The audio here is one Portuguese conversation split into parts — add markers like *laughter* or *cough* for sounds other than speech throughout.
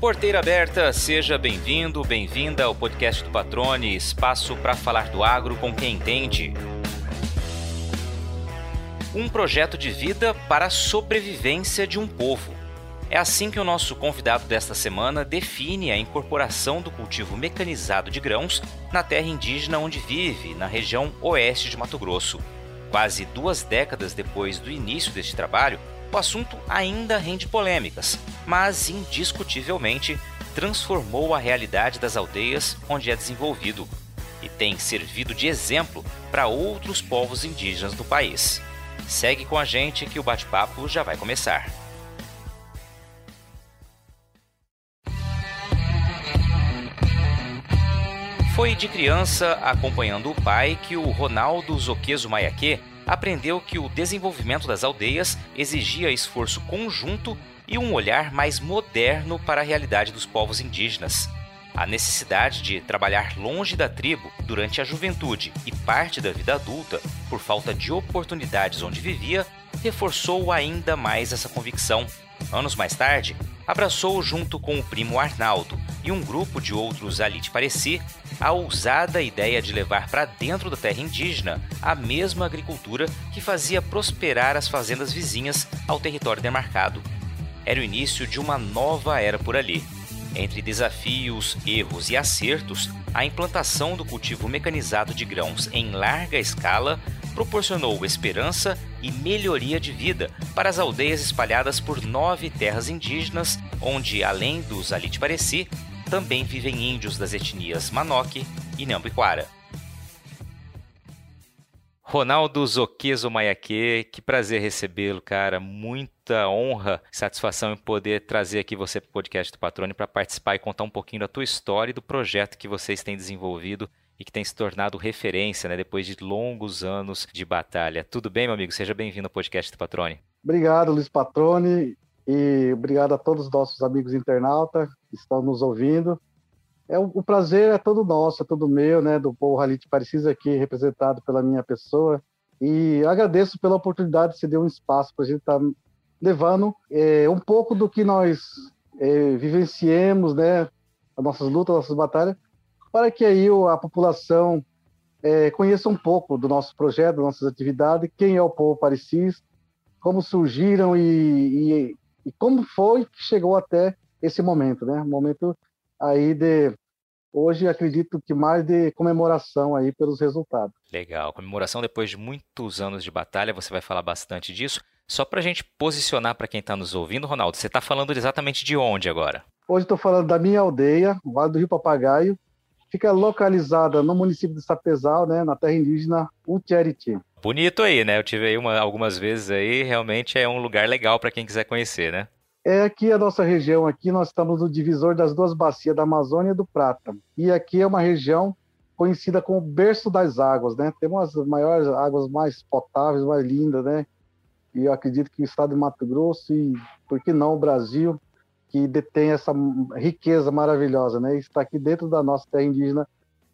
Porteira aberta, seja bem-vindo, bem-vinda ao podcast do Patrone, espaço para falar do agro com quem entende. Um projeto de vida para a sobrevivência de um povo. É assim que o nosso convidado desta semana define a incorporação do cultivo mecanizado de grãos na terra indígena onde vive, na região oeste de Mato Grosso. Quase duas décadas depois do início deste trabalho, o assunto ainda rende polêmicas, mas indiscutivelmente transformou a realidade das aldeias onde é desenvolvido e tem servido de exemplo para outros povos indígenas do país. Segue com a gente que o bate-papo já vai começar. Foi de criança, acompanhando o pai, que o Ronaldo Zoqueso Maiaque aprendeu que o desenvolvimento das aldeias exigia esforço conjunto e um olhar mais moderno para a realidade dos povos indígenas. A necessidade de trabalhar longe da tribo durante a juventude e parte da vida adulta, por falta de oportunidades onde vivia, reforçou ainda mais essa convicção. Anos mais tarde, abraçou junto com o primo Arnaldo e um grupo de outros ali de Pareci a ousada ideia de levar para dentro da terra indígena a mesma agricultura que fazia prosperar as fazendas vizinhas ao território demarcado. Era o início de uma nova era por ali. Entre desafios, erros e acertos, a implantação do cultivo mecanizado de grãos em larga escala proporcionou esperança e melhoria de vida para as aldeias espalhadas por nove terras indígenas, onde, além dos Alit Pareci, também vivem índios das etnias Manoque e Nambiquara. Ronaldo Zoqueso Maiaque, que prazer recebê-lo, cara. Muita honra, satisfação em poder trazer aqui você para o podcast do Patrone para participar e contar um pouquinho da tua história e do projeto que vocês têm desenvolvido e que tem se tornado referência, né, depois de longos anos de batalha. Tudo bem, meu amigo? Seja bem-vindo ao podcast do Patrone. Obrigado, Luiz Patrone. E obrigado a todos os nossos amigos internautas que estão nos ouvindo. É, o, prazer é todo nosso, é todo meu, né, do povo Ralite Precisa aqui, representado pela minha pessoa. E agradeço pela oportunidade de se dar um espaço para a gente estar tá levando é, um pouco do que nós é, vivenciemos, né, as nossas lutas, as nossas batalhas, para que aí a população é, conheça um pouco do nosso projeto, das nossas atividades, quem é o povo Parecis, como surgiram e, e, e como foi que chegou até esse momento, né? Momento aí de hoje acredito que mais de comemoração aí pelos resultados. Legal, comemoração depois de muitos anos de batalha, você vai falar bastante disso. Só para a gente posicionar para quem está nos ouvindo, Ronaldo, você está falando exatamente de onde agora? Hoje estou falando da minha aldeia, Vale do Rio Papagaio, fica localizada no município de Sapezal, né, na terra indígena Utiariti. Bonito aí, né? Eu tive aí uma, algumas vezes aí, realmente é um lugar legal para quem quiser conhecer, né? É aqui a nossa região aqui, nós estamos no divisor das duas bacias da Amazônia e do Prata. E aqui é uma região conhecida como berço das águas, né? Temos as maiores águas mais potáveis, mais lindas, né? E eu acredito que o estado de Mato Grosso e, por que não, o Brasil, que detém essa riqueza maravilhosa, né? Está aqui dentro da nossa terra indígena,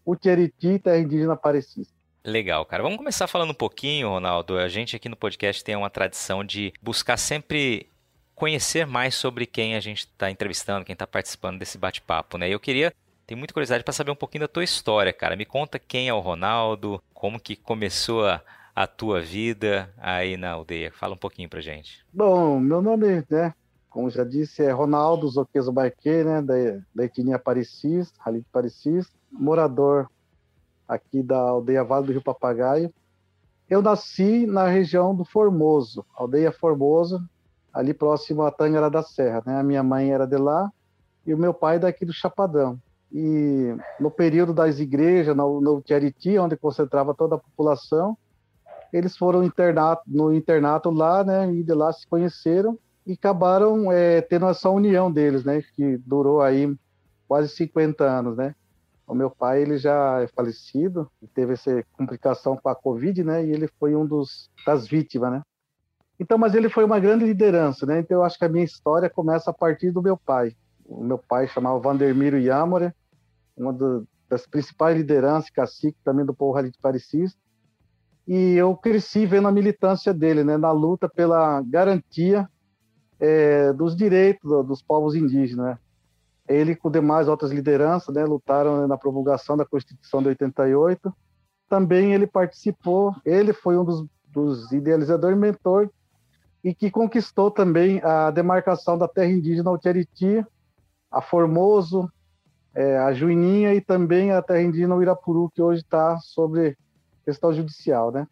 o Tieriti, terra indígena parecista. Legal, cara. Vamos começar falando um pouquinho, Ronaldo. A gente aqui no podcast tem uma tradição de buscar sempre conhecer mais sobre quem a gente está entrevistando, quem está participando desse bate-papo, né? Eu queria tenho muita curiosidade para saber um pouquinho da tua história, cara. Me conta quem é o Ronaldo, como que começou a, a tua vida aí na aldeia. Fala um pouquinho pra gente. Bom, meu nome, né, como já disse, é Ronaldo Zoqueso Barque, né, da, da etnia Parecis, Ralite Parecis, morador aqui da aldeia Vale do Rio Papagaio. Eu nasci na região do Formoso, aldeia Formoso, ali próximo a Tangara da Serra. Né? A minha mãe era de lá e o meu pai daqui do Chapadão. E no período das igrejas, no, no Tiariti, onde concentrava toda a população, eles foram internato, no internato lá, né? E de lá se conheceram e acabaram é, tendo essa união deles, né? Que durou aí quase 50 anos, né? O meu pai ele já é falecido, teve essa complicação com a Covid, né? E ele foi um dos das vítimas, né? Então, mas ele foi uma grande liderança, né? Então eu acho que a minha história começa a partir do meu pai. O meu pai chamava Vandermiro Yamore, uma do, das principais lideranças, cacique também do povo Rally de Parecis. E eu cresci vendo a militância dele, né? Na luta pela garantia é, dos direitos dos povos indígenas, né? ele com demais outras lideranças, né, lutaram na promulgação da Constituição de 88. Também ele participou, ele foi um dos, dos idealizadores e mentor e que conquistou também a demarcação da terra indígena Altiriti, a Formoso, é, a Juininha e também a terra indígena Irapuru, que hoje está sobre questão judicial, né?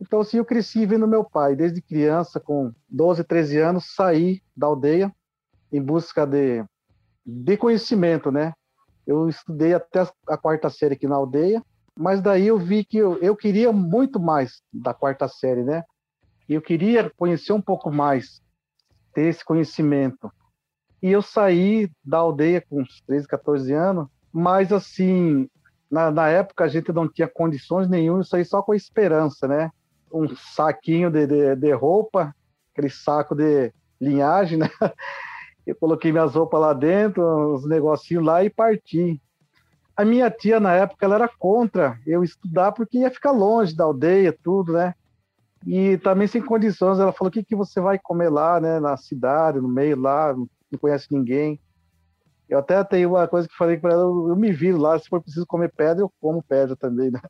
Então, assim, eu cresci vendo meu pai, desde criança, com 12, 13 anos, sair da aldeia em busca de, de conhecimento, né? Eu estudei até a quarta série aqui na aldeia, mas daí eu vi que eu, eu queria muito mais da quarta série, né? Eu queria conhecer um pouco mais, ter esse conhecimento. E eu saí da aldeia com uns 13, 14 anos, mas assim, na, na época a gente não tinha condições nenhuma, eu saí só com a esperança, né? Um saquinho de, de, de roupa, aquele saco de linhagem, né? *laughs* Eu coloquei minhas roupas lá dentro, uns negocinhos lá e parti. A minha tia, na época, ela era contra eu estudar porque ia ficar longe da aldeia, tudo, né? E também sem condições, ela falou: o que, que você vai comer lá, né? Na cidade, no meio lá, não conhece ninguém. Eu até tenho uma coisa que falei para ela: eu, eu me viro lá, se for preciso comer pedra, eu como pedra também, né?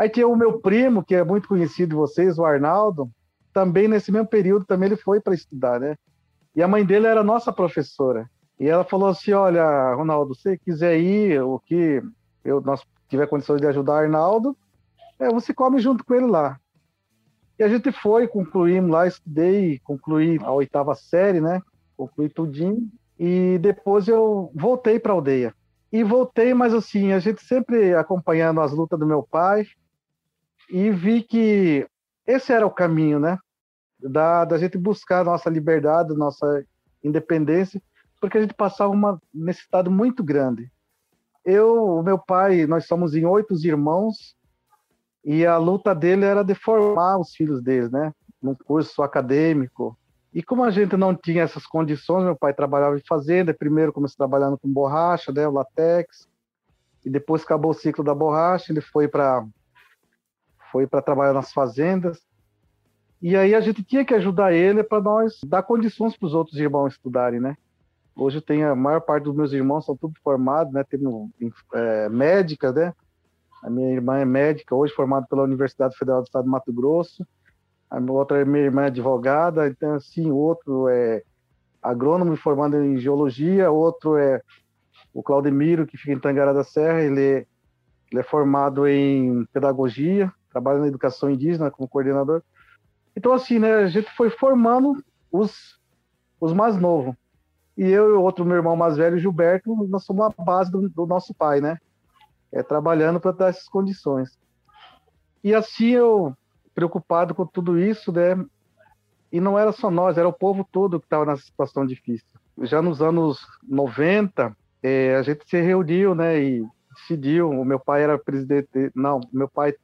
Aí tinha o meu primo, que é muito conhecido de vocês, o Arnaldo, também nesse mesmo período, também ele foi para estudar, né? E a mãe dele era nossa professora. E ela falou assim: Olha, Ronaldo, se quiser ir, o que eu, nós tiver condições de ajudar Arnaldo, é, você come junto com ele lá. E a gente foi, concluímos lá, estudei, concluí a oitava série, né? Concluí tudinho. E depois eu voltei para a aldeia. E voltei, mas assim, a gente sempre acompanhando as lutas do meu pai e vi que esse era o caminho, né? da, da gente buscar nossa liberdade, nossa independência, porque a gente passava uma necessidade muito grande. Eu, meu pai, nós somos em oito irmãos e a luta dele era de formar os filhos deles, né? Num curso acadêmico. E como a gente não tinha essas condições, meu pai trabalhava em fazenda, primeiro começou trabalhando com borracha, né, o latex, e depois acabou o ciclo da borracha, ele foi para foi para trabalhar nas fazendas. E aí a gente tinha que ajudar ele para nós dar condições para os outros irmãos estudarem, né? Hoje tem a maior parte dos meus irmãos são tudo formados, né? Tem é, médica, né? A minha irmã é médica, hoje formada pela Universidade Federal do Estado de Mato Grosso. A minha outra minha irmã é advogada, então assim, outro é agrônomo formado em geologia, outro é o Claudemiro, que fica em Tangará da Serra, ele é, ele é formado em pedagogia, trabalha na educação indígena como coordenador. Então, assim, né, a gente foi formando os, os mais novos. E eu e o outro meu irmão mais velho, Gilberto, nós somos a base do, do nosso pai, né? É, trabalhando para dar essas condições. E assim eu, preocupado com tudo isso, né? E não era só nós, era o povo todo que estava nessa situação difícil. Já nos anos 90, é, a gente se reuniu, né? E decidiu. O meu pai era presidente. Não, meu pai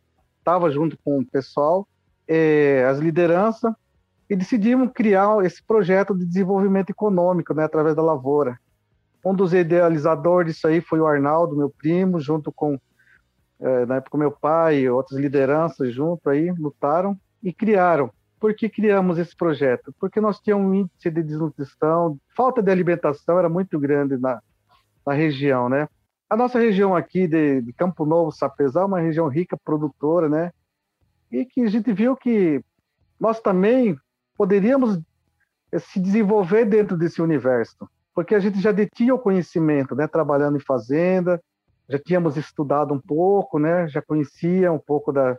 estava junto com o pessoal é, as lideranças e decidimos criar esse projeto de desenvolvimento econômico, né, através da lavoura. Um dos idealizadores disso aí foi o Arnaldo, meu primo, junto com é, na época meu pai outras lideranças junto aí lutaram e criaram. Por que criamos esse projeto? Porque nós tínhamos um índice de desnutrição, falta de alimentação era muito grande na, na região, né? A nossa região aqui de, de Campo Novo, Sapezal, é uma região rica, produtora, né? e que a gente viu que nós também poderíamos eh, se desenvolver dentro desse universo, porque a gente já detinha o conhecimento, né, trabalhando em fazenda, já tínhamos estudado um pouco, né, já conhecia um pouco da,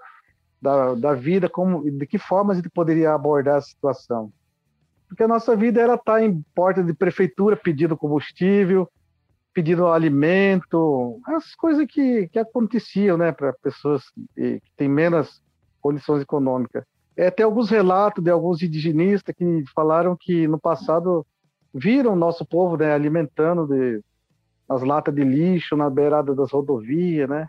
da, da vida, como, de que forma a gente poderia abordar a situação. Porque a nossa vida era estar em porta de prefeitura pedindo combustível, pedindo alimento, as coisas que, que aconteciam, né, para pessoas que têm menos condições econômicas. É, tem alguns relatos de alguns indigenistas que falaram que no passado viram o nosso povo né, alimentando de, as latas de lixo na beirada das rodovias, né?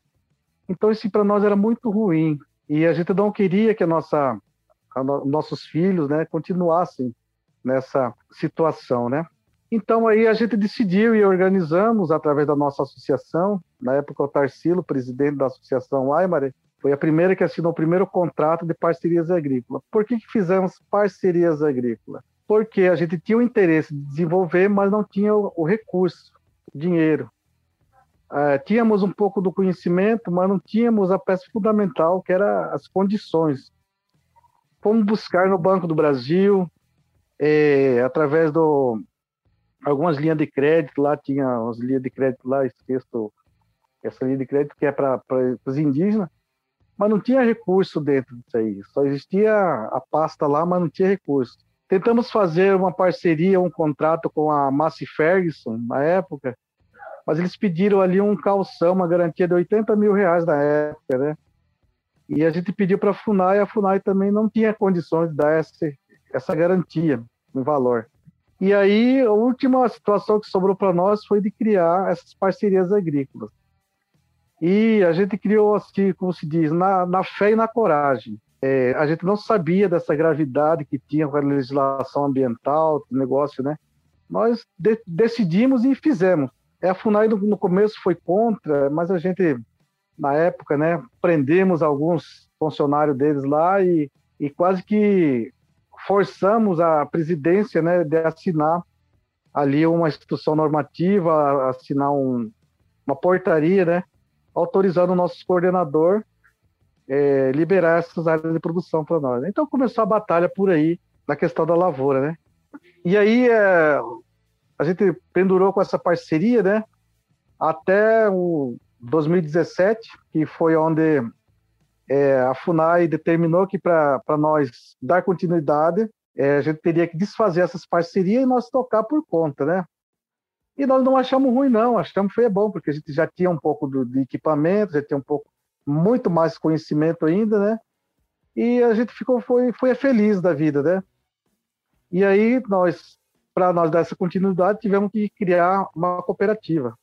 Então isso para nós era muito ruim e a gente não queria que a nossa, a no, nossos filhos, né, continuassem nessa situação, né? Então aí a gente decidiu e organizamos através da nossa associação, na época o Tarsilo, presidente da associação Aymare, foi a primeira que assinou o primeiro contrato de parcerias agrícolas. Por que, que fizemos parcerias agrícolas? Porque a gente tinha o interesse de desenvolver, mas não tinha o, o recurso. dinheiro. É, tínhamos um pouco do conhecimento, mas não tínhamos a peça fundamental, que era as condições. Fomos buscar no Banco do Brasil, é, através do algumas linhas de crédito, lá tinha umas linhas de crédito lá, esqueço essa linha de crédito que é para os indígenas, mas não tinha recurso dentro disso aí. Só existia a pasta lá, mas não tinha recurso. Tentamos fazer uma parceria, um contrato com a Massey Ferguson na época, mas eles pediram ali um calção, uma garantia de 80 mil reais na época, né? E a gente pediu para a FUNAI, a FUNAI também não tinha condições de dar essa, essa garantia no valor. E aí, a última situação que sobrou para nós foi de criar essas parcerias agrícolas. E a gente criou, assim, como se diz, na, na fé e na coragem. É, a gente não sabia dessa gravidade que tinha com a legislação ambiental, negócio, né? Nós de, decidimos e fizemos. É, a FUNAI no, no, começo foi contra, mas a gente, na época, né, prendemos alguns funcionários deles lá e, e quase que forçamos a presidência né, de assinar ali uma instituição normativa, assinar um, uma portaria, né, autorizando o nosso coordenador é, liberar essas áreas de produção para nós. Então começou a batalha por aí na questão da lavoura, né? E aí é, a gente pendurou com essa parceria, né? Até o 2017, que foi onde é, a FUNAI determinou que para nós dar continuidade, é, a gente teria que desfazer essas parcerias e nós tocar por conta, né? E nós não achamos ruim, não, achamos que foi bom, porque a gente já tinha um pouco do, de equipamento, já tinha um pouco, muito mais conhecimento ainda, né? E a gente ficou, foi, foi feliz da vida, né? E aí, nós, para nós dar essa continuidade, tivemos que criar uma cooperativa.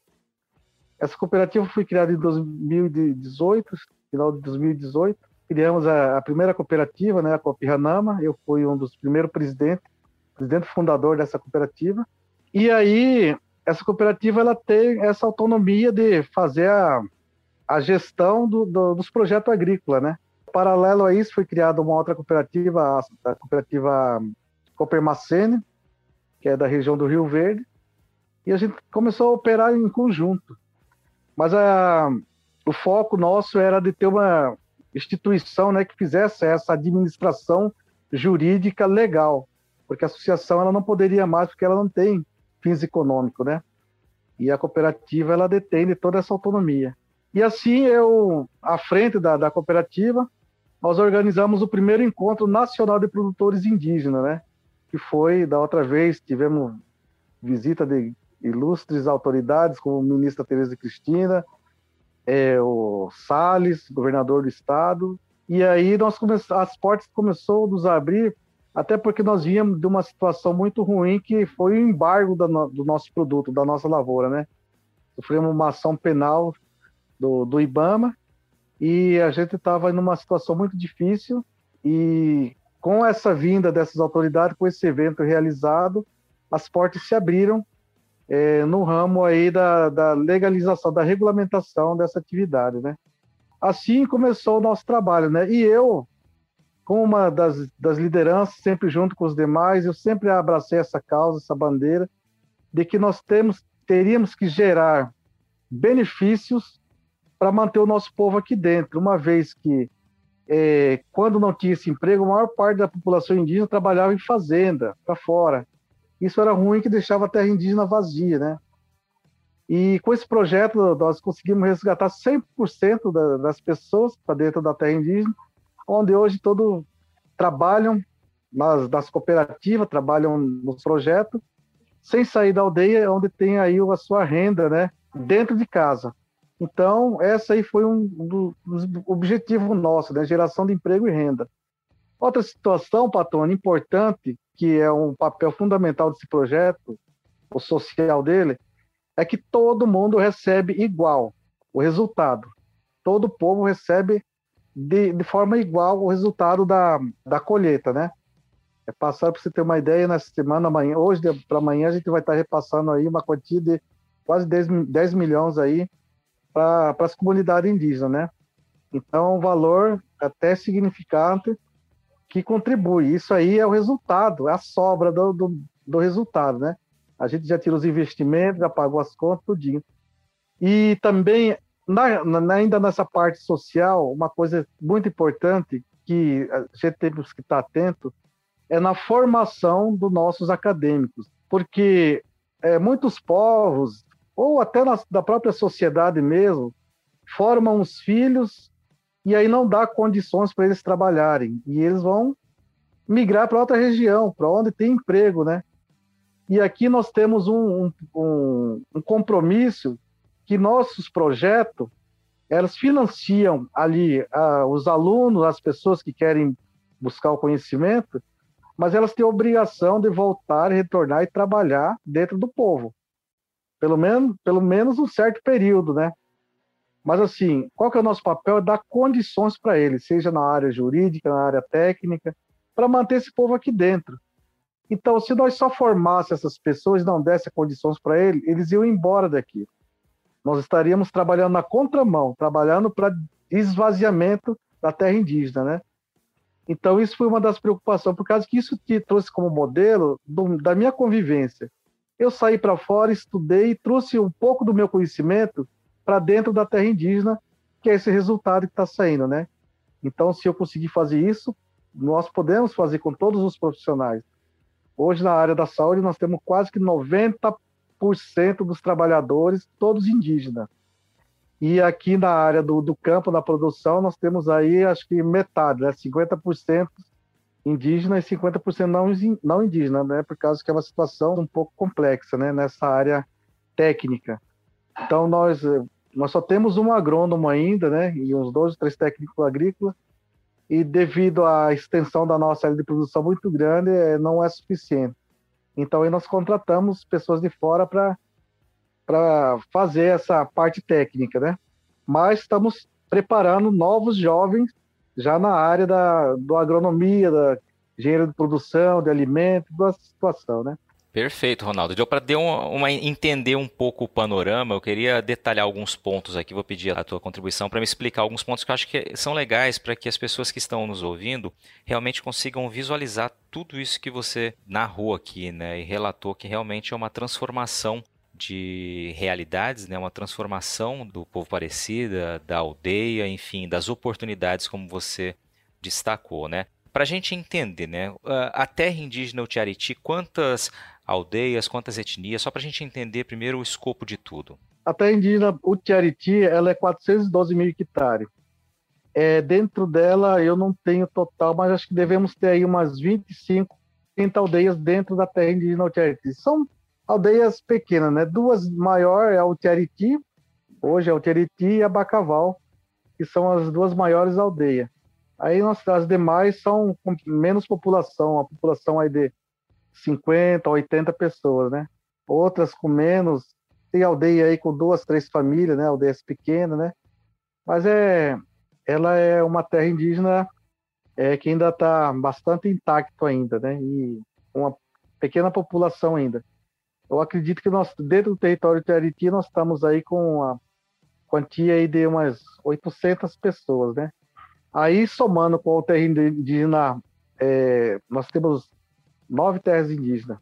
Essa cooperativa foi criada em 2018, final de 2018. Criamos a, a primeira cooperativa, né, a Copiranama. Eu fui um dos primeiros presidentes, presidente fundador dessa cooperativa. E aí, essa cooperativa ela tem essa autonomia de fazer a, a gestão do, do, dos projetos agrícolas, né? Paralelo a isso, foi criada uma outra cooperativa, a, cooperativa Copermacene, que é da região do Rio Verde, e a gente começou a operar em conjunto. Mas a, o foco nosso era de ter uma instituição né, que fizesse essa administração jurídica legal, porque a associação ela não poderia mais, porque ela não tem fins econômicos, né? E a cooperativa ela detém toda essa autonomia. E assim eu, à frente da, da cooperativa, nós organizamos o primeiro encontro nacional de produtores indígenas, né? Que foi da outra vez tivemos visita de ilustres autoridades, como a ministra Tereza Cristina, é, o Salles, governador do estado, e aí nós começamos, as portas começou a nos abrir, até porque nós víamos de uma situação muito ruim que foi o embargo da, do nosso produto, da nossa lavoura, né? Sofremos uma ação penal do, do IBAMA e a gente estava em uma situação muito difícil. E com essa vinda dessas autoridades, com esse evento realizado, as portas se abriram é, no ramo aí da, da, legalização, da regulamentação dessa atividade, né? Assim começou o nosso trabalho, né? E eu, como uma das, das lideranças, sempre junto com os demais, eu sempre abracei essa causa, essa bandeira, de que nós temos, teríamos que gerar benefícios para manter o nosso povo aqui dentro, uma vez que é, quando não tinha esse emprego, a maior parte da população indígena trabalhava em fazenda, para fora. Isso era ruim que deixava a terra indígena vazia, né? E com esse projeto nós conseguimos resgatar 100% da, das pessoas para dentro da terra indígena, onde hoje todos trabalham nas, nas cooperativas, trabalham nos projetos, sem sair da aldeia, onde tem aí a sua renda, né? Dentro de casa. Então, essa aí foi um dos objetivos nossos, né? Geração de emprego e renda. Outra situação, Patone, importante, que é um papel fundamental desse projeto, o social dele, é que todo mundo recebe igual o resultado. Todo povo recebe de, de forma igual o resultado da, da colheita, né? É passar para você ter uma ideia, nessa semana, amanhã, hoje para amanhã, a gente vai estar repassando aí uma quantia de quase 10, 10 milhões aí para as comunidades indígenas, né? Então, um valor até significante que contribui. Isso aí é o resultado, é a sobra do, do, do resultado, né? A gente já tira os investimentos, já pagou as contas, tudinho. E também, na, na, ainda nessa parte social, uma coisa muito importante que a gente temos que estar atento é na formação dos nossos acadêmicos, porque é, muitos povos, ou até na, da própria sociedade mesmo, formam os filhos e aí não dá condições para eles trabalharem. E eles vão migrar para outra região, para onde tem emprego, né? E aqui nós temos um, um, um compromisso que nossos projetos, elas financiam ali os alunos, as pessoas que querem buscar o conhecimento, mas elas têm obrigação de voltar, retornar e trabalhar dentro do povo. Pelo menos, pelo menos um certo período, né? Mas assim, qual que é o nosso papel? É dar condições para eles, seja na área jurídica, na área técnica, para manter esse povo aqui dentro. Então, se nós só formássemos essas pessoas e não desse condições para eles, eles iam embora daqui. Nós estaríamos trabalhando na contramão, trabalhando para esvaziamento da terra indígena, né? Então, isso foi uma das preocupações, por causa que isso te trouxe como modelo do, da minha convivência. Eu saí para fora, estudei trouxe um pouco do meu conhecimento para dentro da terra indígena, que é esse resultado que está saindo, né? Então, se eu conseguir fazer isso, nós podemos fazer com todos os profissionais. Hoje, na área da saúde, nós temos quase que 90% dos trabalhadores, todos indígenas. E aqui na área do, do campo, da produção, nós temos aí, acho que metade, né? 50% indígena e 50% não, não indígena, né? Por causa que é uma situação um pouco complexa, né? Nessa área técnica. Então, nós, nós só temos um agrônomo ainda, né? E uns dois, três técnicos agrícolas. E devido à extensão da nossa área de produção muito grande, é, não é suficiente. Então, aí nós contratamos pessoas de fora para fazer essa parte técnica, né? Mas estamos preparando novos jovens já na área da do agronomia, da engenharia de produção, de alimentos, da situação, né? Perfeito, Ronaldo. Deu para entender um pouco o panorama. Eu queria detalhar alguns pontos aqui. Vou pedir a tua contribuição para me explicar alguns pontos que eu acho que são legais para que as pessoas que estão nos ouvindo realmente consigam visualizar tudo isso que você narrou aqui, né? E relatou que realmente é uma transformação de realidades, né, uma transformação do povo parecida, da aldeia, enfim, das oportunidades como você destacou, né? Para a gente entender, né, a terra indígena Utiariti, quantas aldeias, quantas etnias, só para a gente entender primeiro o escopo de tudo. A terra indígena Utiariti, ela é 412 mil hectares. É, dentro dela, eu não tenho total, mas acho que devemos ter aí umas 25, 30 aldeias dentro da terra indígena Utiariti. São aldeias pequenas, né? Duas maiores é o Tiariti, hoje é o Tiariti e a Bacaval, que são as duas maiores aldeias. Aí nós, as demais são com menos população, a população aí de 50, 80 pessoas, né? Outras com menos, tem aldeia aí com duas, três famílias, né? Aldeias pequenas, né? Mas é, ela é uma terra indígena é, que ainda está bastante intacto ainda, né? E uma pequena população ainda eu acredito que nós, dentro do território de Ariti, nós estamos aí com a quantia aí de umas 800 pessoas, né? Aí, somando com o terreno indígena, é, nós temos nove terras indígenas.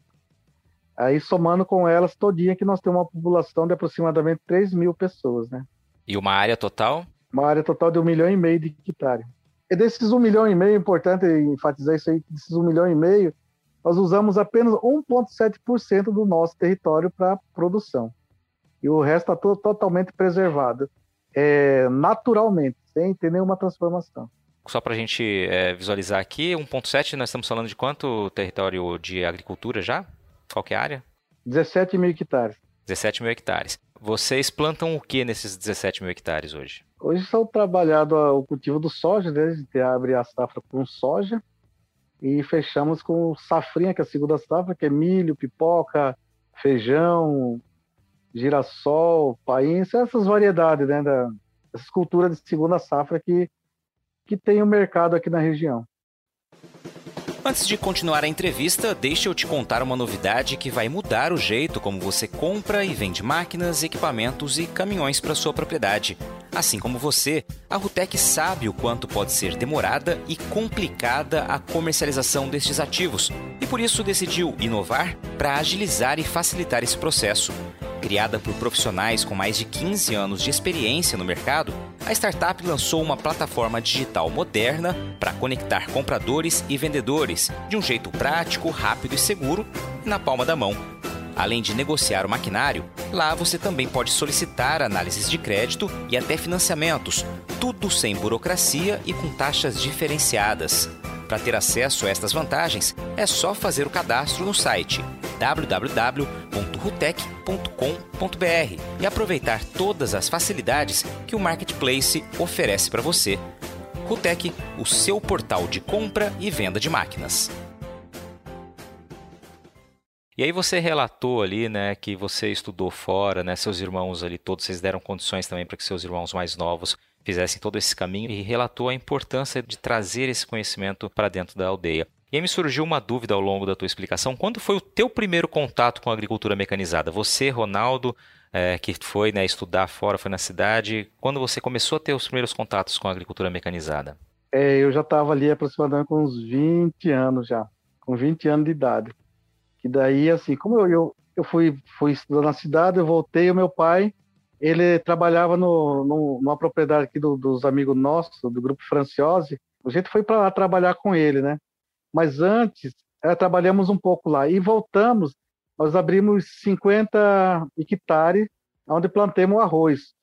Aí, somando com elas todinha, que nós temos uma população de aproximadamente 3 mil pessoas, né? E uma área total? Uma área total de um milhão e meio de hectares. E desses um milhão e meio, é importante enfatizar isso aí, desses um milhão e meio, nós usamos apenas 1,7% do nosso território para produção. E o resto está totalmente preservado, é, naturalmente, sem ter nenhuma transformação. Só para a gente é, visualizar aqui, 1,7 nós estamos falando de quanto território de agricultura já? Qual é a área? 17 mil hectares. 17 mil hectares. Vocês plantam o que nesses 17 mil hectares hoje? Hoje são trabalhado o cultivo do soja, né? A gente abre a safra com soja, e fechamos com safrinha, que é a segunda safra, que é milho, pipoca, feijão, girassol, país, essas variedades, né, da, essas culturas de segunda safra que, que tem o um mercado aqui na região. Antes de continuar a entrevista, deixa eu te contar uma novidade que vai mudar o jeito como você compra e vende máquinas, equipamentos e caminhões para sua propriedade. Assim como você, a Rutec sabe o quanto pode ser demorada e complicada a comercialização destes ativos e por isso decidiu inovar para agilizar e facilitar esse processo. Criada por profissionais com mais de 15 anos de experiência no mercado, a startup lançou uma plataforma digital moderna para conectar compradores e vendedores de um jeito prático, rápido e seguro na palma da mão. Além de negociar o maquinário, lá você também pode solicitar análises de crédito e até financiamentos, tudo sem burocracia e com taxas diferenciadas. Para ter acesso a estas vantagens, é só fazer o cadastro no site www.rutec.com.br e aproveitar todas as facilidades que o marketplace oferece para você. Rutec, o seu portal de compra e venda de máquinas. E aí você relatou ali, né, que você estudou fora, né, seus irmãos ali todos, vocês deram condições também para que seus irmãos mais novos fizessem todo esse caminho e relatou a importância de trazer esse conhecimento para dentro da aldeia. E aí me surgiu uma dúvida ao longo da tua explicação. Quando foi o teu primeiro contato com a agricultura mecanizada? Você, Ronaldo, é, que foi né, estudar fora, foi na cidade, quando você começou a ter os primeiros contatos com a agricultura mecanizada? É, eu já estava ali aproximadamente com uns 20 anos já, com 20 anos de idade. E daí, assim, como eu, eu, eu fui, fui estudar na cidade, eu voltei, o meu pai, ele trabalhava no, no, numa propriedade aqui do, dos amigos nossos, do grupo Franciose. A gente foi para lá trabalhar com ele, né? Mas antes, é, trabalhamos um pouco lá e voltamos. Nós abrimos 50 hectares, onde plantemos arroz.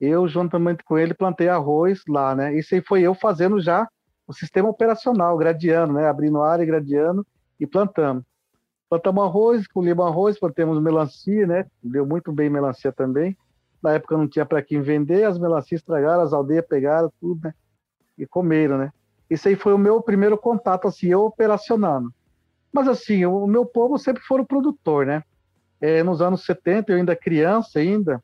Eu, juntamente com ele, plantei arroz lá, né? Isso aí foi eu fazendo já o sistema operacional, gradiano, né? Abrindo área, gradiano e plantamos. Plantamos arroz, colhemos arroz, plantamos melancia, né? Deu muito bem melancia também. Na época não tinha para quem vender, as melancias estragaram, as aldeias pegaram tudo, né? E comeram, né? Isso aí foi o meu primeiro contato, assim, eu operacionando. Mas, assim, o meu povo sempre foi o produtor, né? É, nos anos 70, eu ainda criança ainda,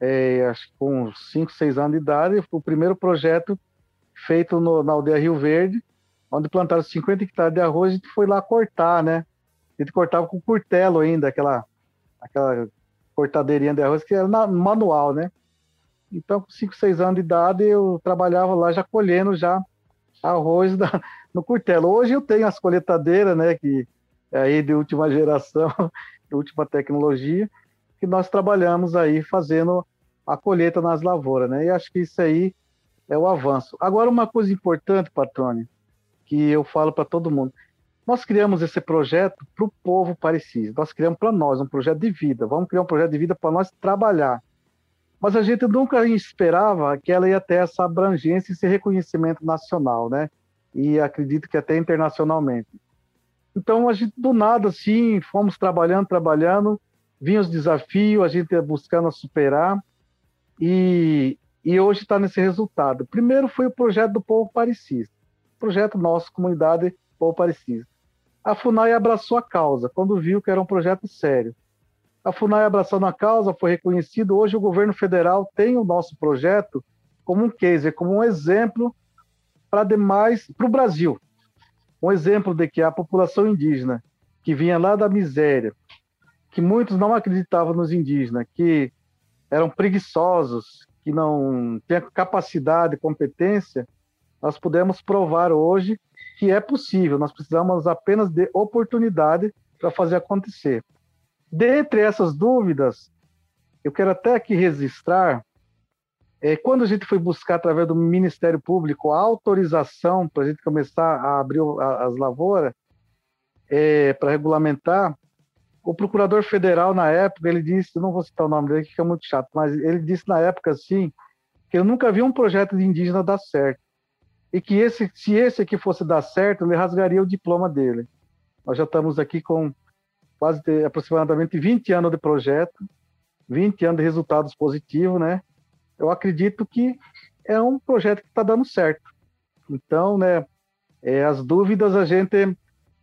é, acho que com 5, 6 anos de idade, foi o primeiro projeto feito no, na aldeia Rio Verde, onde plantaram 50 hectares de arroz, a gente foi lá cortar, né? Gente cortava com curtelo ainda, aquela, aquela cortadeirinha de arroz, que era na, manual, né? Então, com 5, 6 anos de idade, eu trabalhava lá já colhendo já arroz *laughs* da, no curtelo. Hoje eu tenho as coletadeiras, né, que é aí de última geração, *laughs* de última tecnologia, que nós trabalhamos aí fazendo a colheita nas lavouras, né? E acho que isso aí é o avanço. Agora, uma coisa importante, Patrone, que eu falo para todo mundo. Nós criamos esse projeto para o povo parecido. Nós criamos para nós um projeto de vida. Vamos criar um projeto de vida para nós trabalhar. Mas a gente nunca esperava que ela ia ter essa abrangência e esse reconhecimento nacional, né? E acredito que até internacionalmente. Então, a gente, do nada, assim, fomos trabalhando, trabalhando, vinham os desafios, a gente ia buscando superar, e, e hoje está nesse resultado. Primeiro foi o projeto do Povo Parecista, projeto nosso, Comunidade Povo Parecista a FUNAI abraçou a causa, quando viu que era um projeto sério. A FUNAI abraçando a causa, foi reconhecido. Hoje o governo federal tem o nosso projeto como um case, como um exemplo para demais, para o Brasil. Um exemplo de que a população indígena, que vinha lá da miséria, que muitos não acreditavam nos indígenas, que eram preguiçosos, que não tinham capacidade, competência, nós pudemos provar hoje que é possível, nós precisamos apenas de oportunidade para fazer acontecer. Dentre essas dúvidas, eu quero até aqui registrar, é, quando a gente foi buscar através do Ministério Público a autorização para a gente começar a abrir as lavouras, é, para regulamentar, o procurador federal na época, ele disse, não vou citar o nome dele, que é muito chato, mas ele disse na época assim, que eu nunca vi um projeto de indígena dar certo e que esse, se esse aqui fosse dar certo, ele rasgaria o diploma dele. Nós já estamos aqui com quase aproximadamente 20 anos de projeto, 20 anos de resultados positivos, né? Eu acredito que é um projeto que está dando certo. Então, né, é, as dúvidas a gente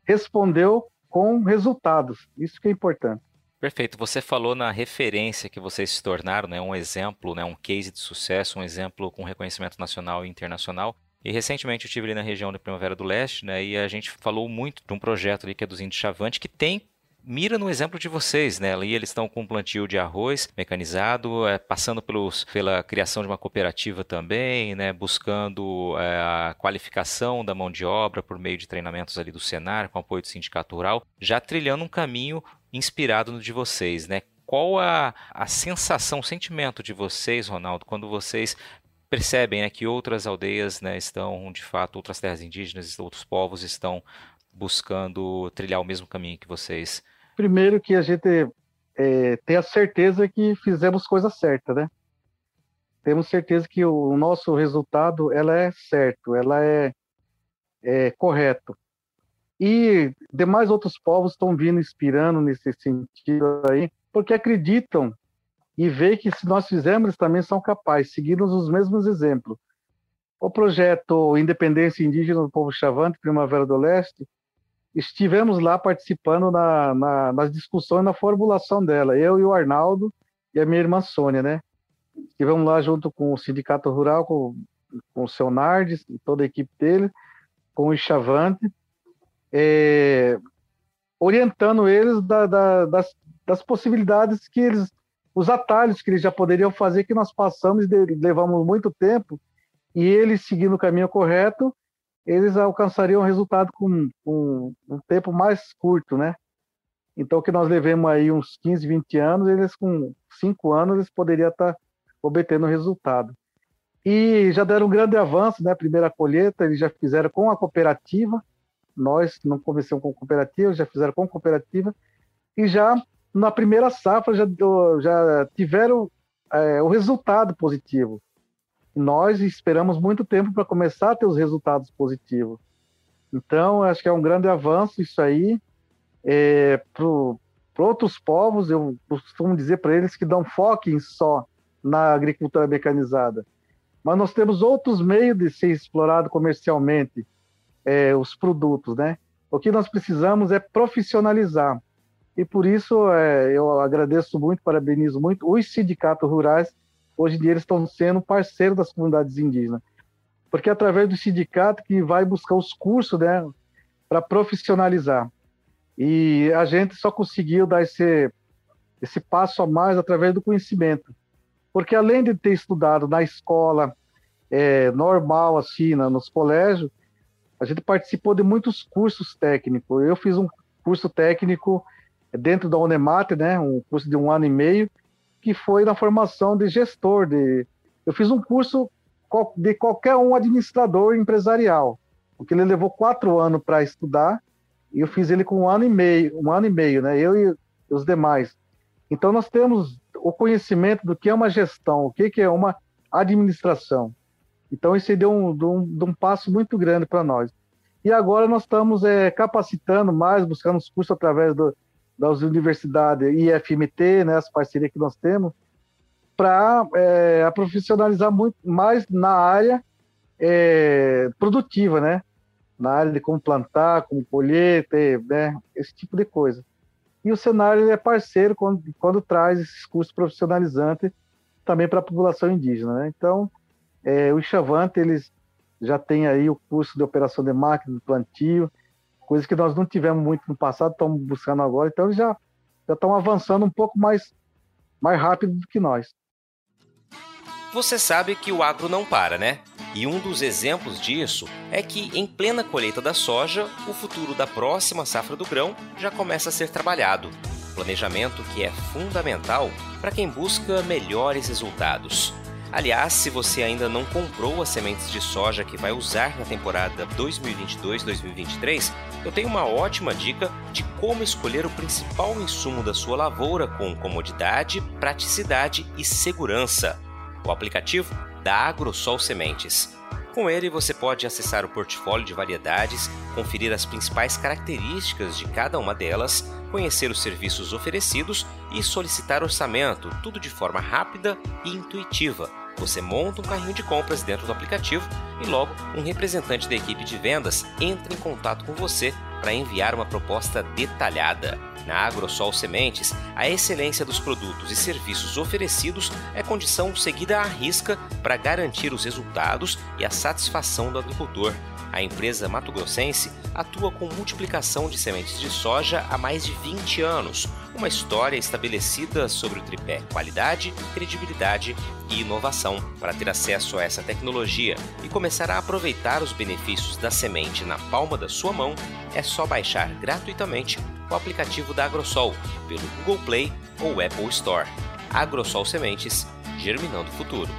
respondeu com resultados. Isso que é importante. Perfeito. Você falou na referência que vocês se tornaram, né, um exemplo, né, um case de sucesso, um exemplo com reconhecimento nacional e internacional. E recentemente eu estive ali na região da Primavera do Leste, né, e a gente falou muito de um projeto ali que é do Índios Chavante, que tem mira no exemplo de vocês, né? Ali eles estão com um plantio de arroz mecanizado, é, passando pelos, pela criação de uma cooperativa também, né? Buscando é, a qualificação da mão de obra por meio de treinamentos ali do Senar, com apoio do Sindicato Rural, já trilhando um caminho inspirado no de vocês, né? Qual a, a sensação, o sentimento de vocês, Ronaldo, quando vocês percebem né, que outras aldeias né, estão, de fato, outras terras indígenas, outros povos estão buscando trilhar o mesmo caminho que vocês? Primeiro que a gente é, tem a certeza que fizemos coisa certa, né? Temos certeza que o nosso resultado ela é certo, ela é, é correto. E demais outros povos estão vindo inspirando nesse sentido aí, porque acreditam e veem que se nós fizermos, eles também são capazes, seguindo os mesmos exemplos. O projeto Independência Indígena do Povo Chavante, Primavera do Leste, estivemos lá participando na, na, nas discussões, na formulação dela, eu e o Arnaldo e a minha irmã Sônia, né? Estivemos lá junto com o Sindicato Rural, com, com o seu Nardes toda a equipe dele, com o Chavante, é, orientando eles da, da, das, das possibilidades que eles, os atalhos que eles já poderiam fazer, que nós passamos e levamos muito tempo, e eles seguindo o caminho correto, eles alcançariam o resultado com, com, um tempo mais curto, né? Então, que nós levemos aí uns 15, 20 anos, eles com 5 anos, eles poderiam estar obtendo resultado. E já deram um grande avanço, né? Primeira colheita, eles já fizeram com a cooperativa, nós não começamos com cooperativa, já fizeram com cooperativa, e já na primeira safra já, já tiveram é, o resultado positivo nós esperamos muito tempo para começar a ter os resultados positivos. Então, acho que é um grande avanço isso aí. É, para outros povos, eu costumo dizer para eles que não foquem só na agricultura mecanizada. Mas nós temos outros meios de ser explorado comercialmente é, os produtos, né? O que nós precisamos é profissionalizar. E por isso é, eu agradeço muito, parabenizo muito os sindicatos rurais hoje em dia eles estão sendo parceiros das comunidades indígenas. Porque é através do sindicato que vai buscar os cursos né, para profissionalizar. E a gente só conseguiu dar esse, esse passo a mais através do conhecimento. Porque além de ter estudado na escola é, normal, assim, nos colégios, a gente participou de muitos cursos técnicos. Eu fiz um curso técnico dentro da Unemate, né, um curso de um ano e meio, que foi na formação de gestor. De, eu fiz um curso de qualquer um administrador empresarial, porque ele levou quatro anos para estudar e eu fiz ele com um ano e meio, um ano e meio, né? Eu e os demais. Então nós temos o conhecimento do que é uma gestão, o que é uma administração. Então isso deu um, um, um passo muito grande para nós. E agora nós estamos é, capacitando mais, buscando os cursos através do, das universidades IFMT, né, as parcerias que nós temos, para é, profissionalizar muito mais na área é, produtiva, né? Na área de como plantar, como colher, ter, né? esse tipo de coisa. E o cenário é parceiro quando, quando traz esses cursos profissionalizantes também para a população indígena. Né? Então, é, o Chavante, eles já tem aí o curso de operação de máquina, de plantio, coisa que nós não tivemos muito no passado, estamos buscando agora, então eles já, já estão avançando um pouco mais, mais rápido do que nós. Você sabe que o agro não para, né? E um dos exemplos disso é que, em plena colheita da soja, o futuro da próxima safra do grão já começa a ser trabalhado. Planejamento que é fundamental para quem busca melhores resultados. Aliás, se você ainda não comprou as sementes de soja que vai usar na temporada 2022-2023, eu tenho uma ótima dica de como escolher o principal insumo da sua lavoura com comodidade, praticidade e segurança. O aplicativo da AgroSol Sementes. Com ele, você pode acessar o portfólio de variedades, conferir as principais características de cada uma delas, conhecer os serviços oferecidos e solicitar orçamento, tudo de forma rápida e intuitiva Você monta um carrinho de compras dentro do aplicativo e logo um representante da equipe de vendas entra em contato com você para enviar uma proposta detalhada. Na Agrosol Sementes, a excelência dos produtos e serviços oferecidos é condição seguida à risca para garantir os resultados e a satisfação do agricultor. A empresa Mato Grossense atua com multiplicação de sementes de soja há mais de 20 anos, uma história estabelecida sobre o tripé qualidade, credibilidade e inovação. Para ter acesso a essa tecnologia e começar a aproveitar os benefícios da semente na palma da sua mão, é só baixar gratuitamente o aplicativo da Agrosol pelo Google Play ou Apple Store. Agrosol Sementes, germinando o futuro.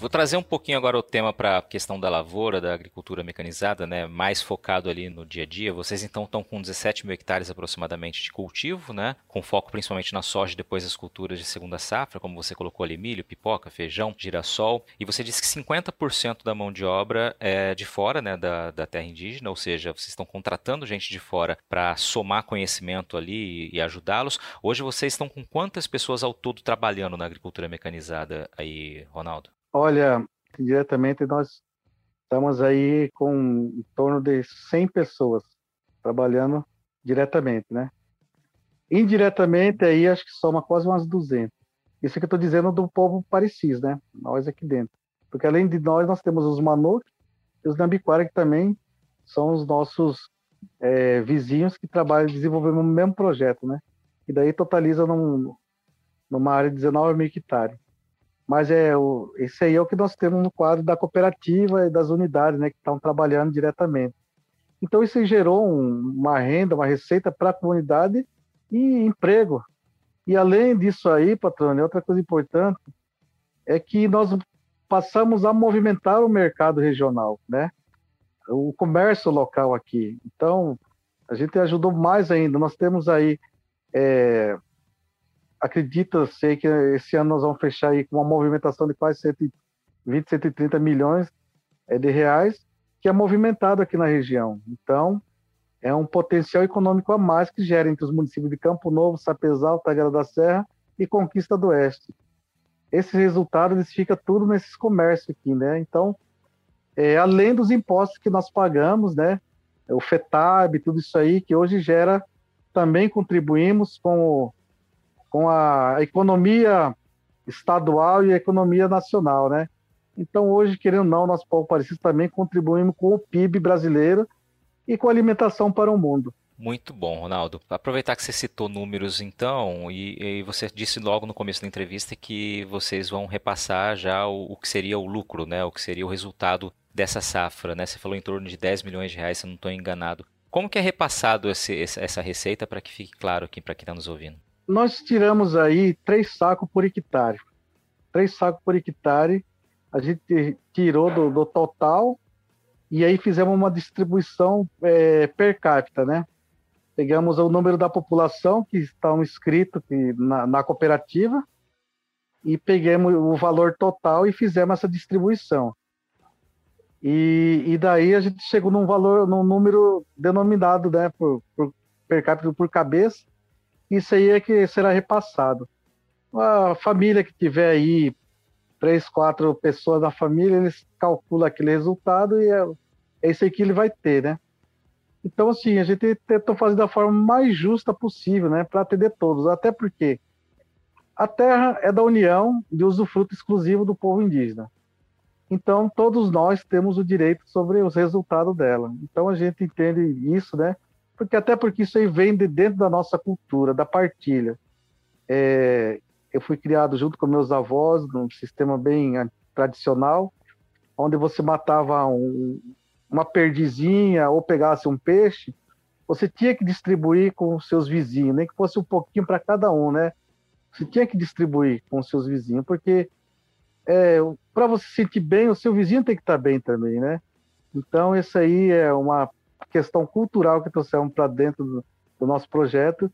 Vou trazer um pouquinho agora o tema para a questão da lavoura, da agricultura mecanizada, né, mais focado ali no dia a dia. Vocês então estão com 17 mil hectares aproximadamente de cultivo, né, com foco principalmente na soja e depois as culturas de segunda safra, como você colocou ali, milho, pipoca, feijão, girassol. E você disse que 50% da mão de obra é de fora né, da, da terra indígena, ou seja, vocês estão contratando gente de fora para somar conhecimento ali e, e ajudá-los. Hoje vocês estão com quantas pessoas ao todo trabalhando na agricultura mecanizada aí, Ronaldo? Olha, diretamente nós estamos aí com em torno de 100 pessoas trabalhando diretamente, né? Indiretamente aí acho que soma quase umas 200. Isso que eu estou dizendo do povo parecis, né? Nós aqui dentro. Porque além de nós, nós temos os Manuk e os Nambiquara, que também são os nossos é, vizinhos que trabalham desenvolvendo o mesmo projeto, né? E daí totaliza num, numa área de 19 mil hectares. Mas é o, esse aí é o que nós temos no quadro da cooperativa e das unidades, né, que estão trabalhando diretamente. Então isso gerou um, uma renda, uma receita para a comunidade e emprego. E além disso aí, patrônio, outra coisa importante é que nós passamos a movimentar o mercado regional, né? O comércio local aqui. Então, a gente ajudou mais ainda. Nós temos aí é, acredita sei que esse ano nós vamos fechar aí com uma movimentação de quase 120, 130 milhões é, de reais, que é movimentado aqui na região. Então, é um potencial econômico a mais que gera entre os municípios de Campo Novo, Sapezal, Taguera da Serra e Conquista do Oeste. Esse resultado eles fica tudo nesses comércios aqui, né? Então, é, além dos impostos que nós pagamos, né? O FETAB, tudo isso aí, que hoje gera, também contribuímos com o, com a economia estadual e a economia nacional, né? Então, hoje, querendo ou não, nós, Paulo Parecido, também contribuímos com o PIB brasileiro e com a alimentação para o mundo. Muito bom, Ronaldo. Aproveitar que você citou números, então, e, e, você disse logo no começo da entrevista que vocês vão repassar já o, o, que seria o lucro, né? O que seria o resultado dessa safra, né? Você falou em torno de 10 milhões de reais, se eu não estou enganado. Como que é repassado esse, essa receita para que fique claro aqui para quem está nos ouvindo? Nós tiramos aí três sacos por hectare. Três sacos por hectare, a gente tirou do, do total e aí fizemos uma distribuição é, per capita, né? Pegamos o número da população que estão inscritos na, na cooperativa e pegamos o valor total e fizemos essa distribuição. E, e, daí a gente chegou num valor, num número denominado, né, por, por per capita por cabeça, isso aí é que será repassado. A família que tiver aí três, quatro pessoas da família, eles calculam aquele resultado e é, é isso aí que ele vai ter, né? Então, assim, a gente tentou fazer da forma mais justa possível, né, para atender todos, até porque a terra é da União de usufruto exclusivo do povo indígena. Então, todos nós temos o direito sobre os resultados dela. Então, a gente entende isso, né? Porque até porque isso aí vem de dentro da nossa cultura, da partilha. É, eu fui criado junto com meus avós num sistema bem tradicional, onde você matava um, uma perdizinha ou pegasse um peixe, você tinha que distribuir com os seus vizinhos, nem que fosse um pouquinho para cada um, né? Você tinha que distribuir com os seus vizinhos, porque é, para você se sentir bem, o seu vizinho tem que estar bem também, né? Então, isso aí é uma questão cultural que trouxemos para dentro do, do, nosso projeto,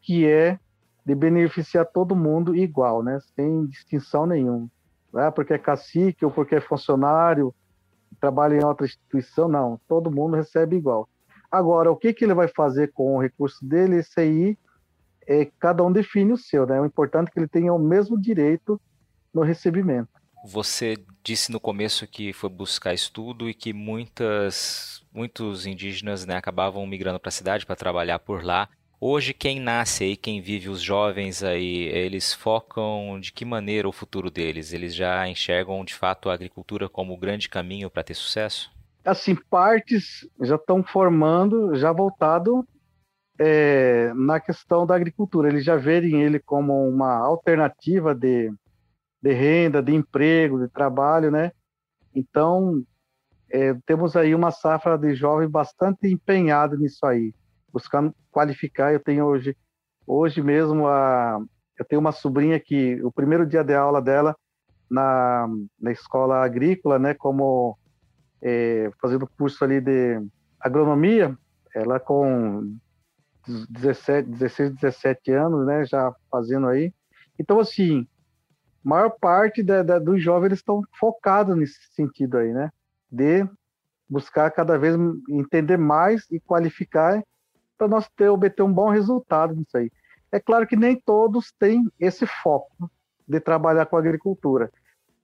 que é de beneficiar todo mundo igual, né? sem distinção nenhuma. Não é porque é cacique ou porque é funcionário, trabalha em outra instituição, não. Todo mundo recebe igual. Agora, o que, que ele vai fazer com o recurso dele, esse aí é, cada um define o seu, né? O importante é que ele tenha o mesmo direito no recebimento. Você disse no começo que foi buscar estudo e que muitas, muitos indígenas né, acabavam migrando para a cidade para trabalhar por lá. Hoje, quem nasce aí, quem vive, os jovens aí, eles focam de que maneira o futuro deles? Eles já enxergam de fato a agricultura como o grande caminho para ter sucesso? Assim, partes já estão formando, já voltado é, na questão da agricultura. Eles já verem ele como uma alternativa de, de renda, de emprego, de trabalho, né? Então, é, temos aí uma safra de jovens bastante empenhado nisso aí buscando qualificar. Eu tenho hoje, hoje mesmo, a, eu tenho uma sobrinha que o primeiro dia de aula dela na, na escola agrícola, né, como é, fazendo curso ali de agronomia, ela com 17, 16, 17 anos, né, já fazendo aí. Então, assim, maior parte da, da, dos jovens estão focados nesse sentido aí, né, de buscar cada vez entender mais e qualificar para nós ter obter um bom resultado nisso aí. É claro que nem todos têm esse foco de trabalhar com a agricultura.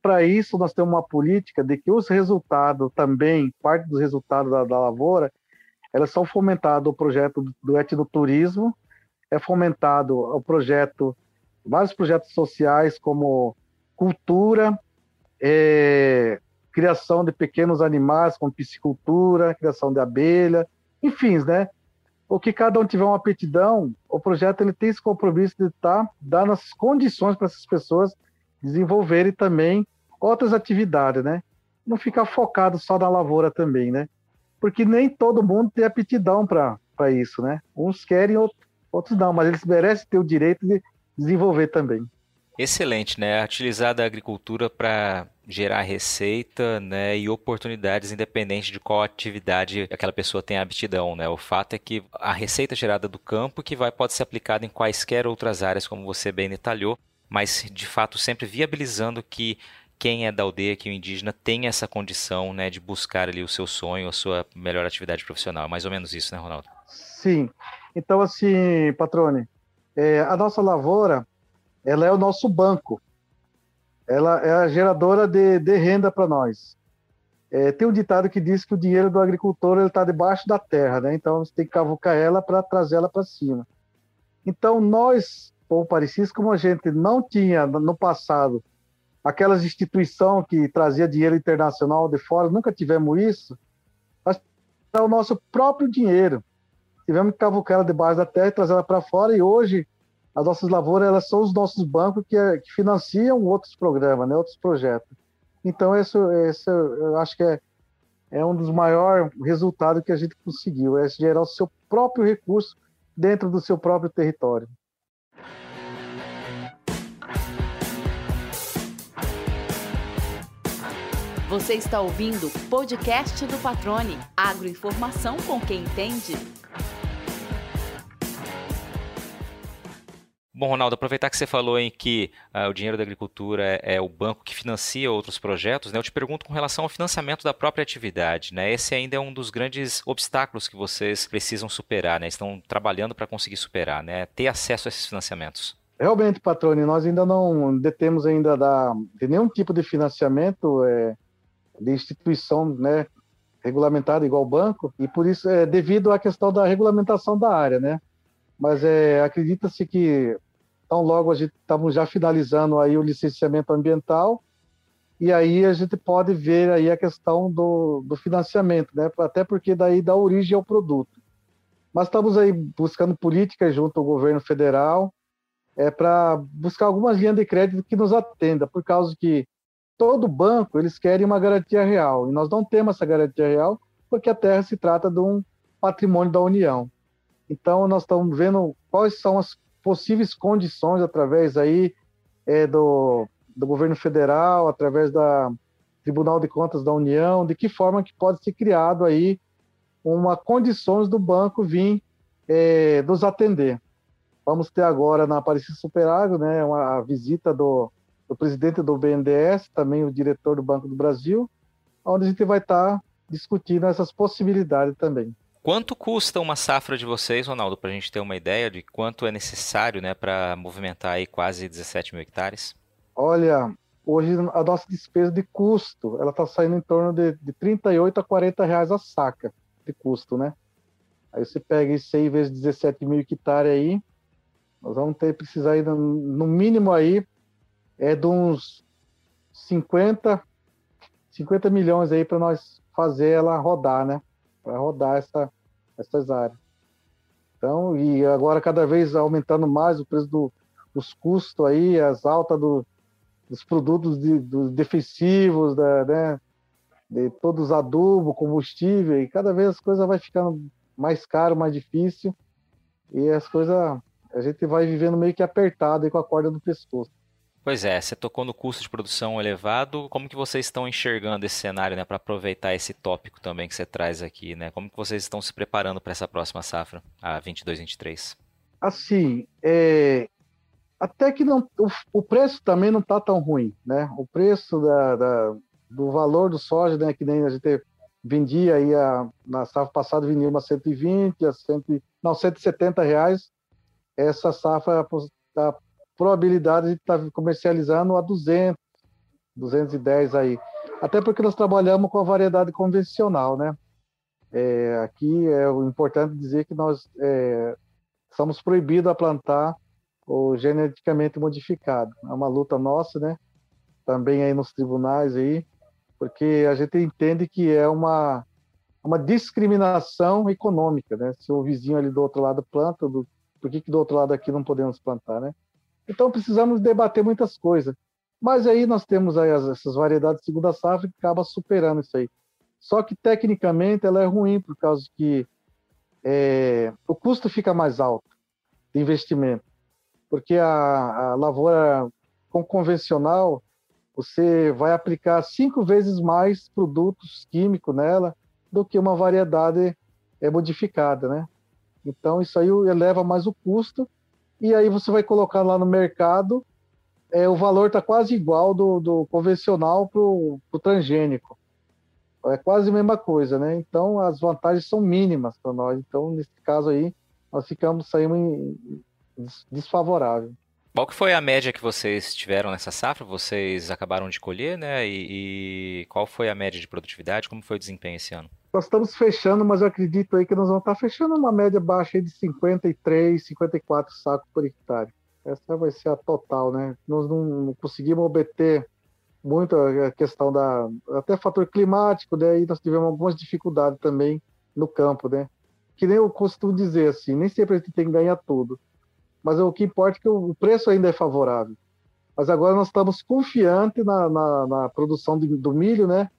Para isso, nós temos uma política de que os resultados também, parte dos resultados da, da lavoura, elas são fomentados o projeto do etnoturismo, é fomentado o projeto, vários projetos sociais como cultura, é, criação de pequenos animais, como piscicultura, criação de abelha, enfim, né? o que cada um tiver uma aptidão, o projeto ele tem esse compromisso de estar tá, dando as condições para essas pessoas desenvolverem também outras atividades, né? Não ficar focado só na lavoura também, né? Porque nem todo mundo tem aptidão para isso, né? Uns querem, outros não, mas eles merecem ter o direito de desenvolver também. Excelente, né? Utilizar da agricultura para gerar receita né, e oportunidades independente de qual atividade aquela pessoa tem aptidão. Né? O fato é que a receita gerada do campo que vai, pode ser aplicada em quaisquer outras áreas, como você bem detalhou, mas de fato sempre viabilizando que quem é da aldeia, que o indígena tenha essa condição né, de buscar ali o seu sonho, a sua melhor atividade profissional. Mais ou menos isso, né, Ronaldo? Sim. Então, assim, Patrone, é, a nossa lavoura, ela é o nosso banco ela é a geradora de, de renda para nós. É, tem um ditado que diz que o dinheiro do agricultor está debaixo da terra, né? Então você tem que cavucar ela para trazer ela para cima. Então nós, ou Parecis, como a gente não tinha no passado aquelas instituições que trazia dinheiro internacional de fora, nunca tivemos isso, nós é o nosso próprio dinheiro. Tivemos que cavucar ela debaixo da terra e trazer ela para fora, e hoje as nossas lavouras elas são os nossos bancos que, que financiam outros programas, né, outros projetos. Então, esse, esse eu acho que é, é um dos maiores resultados que a gente conseguiu, é gerar o seu próprio recurso dentro do seu próprio território. Você está ouvindo o podcast do Patrone. Agroinformação com quem entende. Bom, Ronaldo, aproveitar que você falou em que uh, o dinheiro da agricultura é, é, o banco que financia outros projetos, né? Eu te pergunto com relação ao financiamento da própria atividade, né? Esse ainda é um dos grandes obstáculos que vocês precisam superar, né? Estão trabalhando para conseguir superar, né? Ter acesso a esses financiamentos. Realmente, Patrone, nós ainda não detemos ainda da, de nenhum tipo de financiamento é, de instituição, né? Regulamentada igual banco, e por isso é devido à questão da regulamentação da área, né? mas é, acredita-se que tão logo a gente estamos já finalizando aí o licenciamento ambiental e aí a gente pode ver aí a questão do, do financiamento, né? Até porque daí dá origem ao produto. Mas estamos aí buscando políticas junto ao governo federal é para buscar algumas linhas de crédito que nos atenda, por causa que todo banco eles querem uma garantia real e nós não temos essa garantia real porque a terra se trata de um patrimônio da União. Então, nós estamos vendo quais são as possíveis condições através aí é, do, do governo federal, através da Tribunal de Contas da União, de que forma que pode ser criado aí uma condições do banco vir é, nos atender. Vamos ter agora na Aparecida Superagro, né, uma visita do, do presidente do BNDES, também o diretor do Banco do Brasil, onde a gente vai estar discutindo essas possibilidades também. Quanto custa uma safra de vocês, Ronaldo, para a gente ter uma ideia de quanto é necessário né, para movimentar aí quase 17 mil hectares? Olha, hoje a nossa despesa de custo, ela está saindo em torno de, de 38 a 40 reais a saca de custo, né? Aí você pega isso aí vezes 17 mil hectares aí, nós vamos ter precisar ir no mínimo aí é de uns 50, 50 milhões aí para nós fazer ela rodar, né? Para rodar essa, essas áreas. Então, e agora cada vez aumentando mais o preço do, dos custos aí, as altas do, dos produtos de, dos defensivos, da, né? De todos os adubos, combustível, e cada vez as coisas vai ficando mais caro, mais difícil, e as coisas a gente vai vivendo meio que apertado aí com a corda no pescoço. Pois é, você tocou no custo de produção elevado. Como que vocês estão enxergando esse cenário, né, para aproveitar esse tópico também que você traz aqui, né? Como que vocês estão se preparando para essa próxima safra, a 22-23? Assim, é, até que não, o, o, preço também não está tão ruim, né? O preço da, da, do valor do soja, né, que nem a gente vendia aí a, na safra passada vendia uma 120, a 100, não 170 reais. Essa safra está probabilidade de estar comercializando a 200, 210 aí. Até porque nós trabalhamos com a variedade convencional, né? É, aqui é importante dizer que nós é, estamos proibidos a plantar o geneticamente modificado. É uma luta nossa, né? Também aí nos tribunais aí, porque a gente entende que é uma uma discriminação econômica, né? Se o vizinho ali do outro lado planta, do, por que, que do outro lado aqui não podemos plantar, né? Então precisamos debater muitas coisas. Mas aí nós temos aí essas variedades de segunda safra que acaba superando isso aí. Só que tecnicamente ela é ruim por causa que é, o custo fica mais alto de investimento, porque a, a lavoura com convencional você vai aplicar cinco vezes mais produtos químicos nela do que uma variedade é, modificada, né? Então isso aí eleva mais o custo e aí você vai colocar lá no mercado, é, o valor está quase igual do, do convencional para o transgênico. É quase a mesma coisa, né? Então as vantagens são mínimas para nós. Então, nesse caso aí, nós ficamos saindo desfavorável. Qual que foi a média que vocês tiveram nessa safra? Vocês acabaram de colher, né? E, e, qual foi a média de produtividade? Como foi o desempenho esse ano? Nós estamos fechando, mas eu acredito aí que nós vamos estar fechando uma média baixa de 53, 54 sacos por hectare. Essa vai ser a total, né? Nós não conseguimos obter muito a questão da até fator climático, daí né? nós tivemos algumas dificuldades também no campo, né? Que nem eu costumo dizer assim, nem sempre a gente tem que ganhar tudo mas o que importa é que o preço ainda é favorável. Mas agora nós estamos confiantes na, na, na produção de, do milho, né?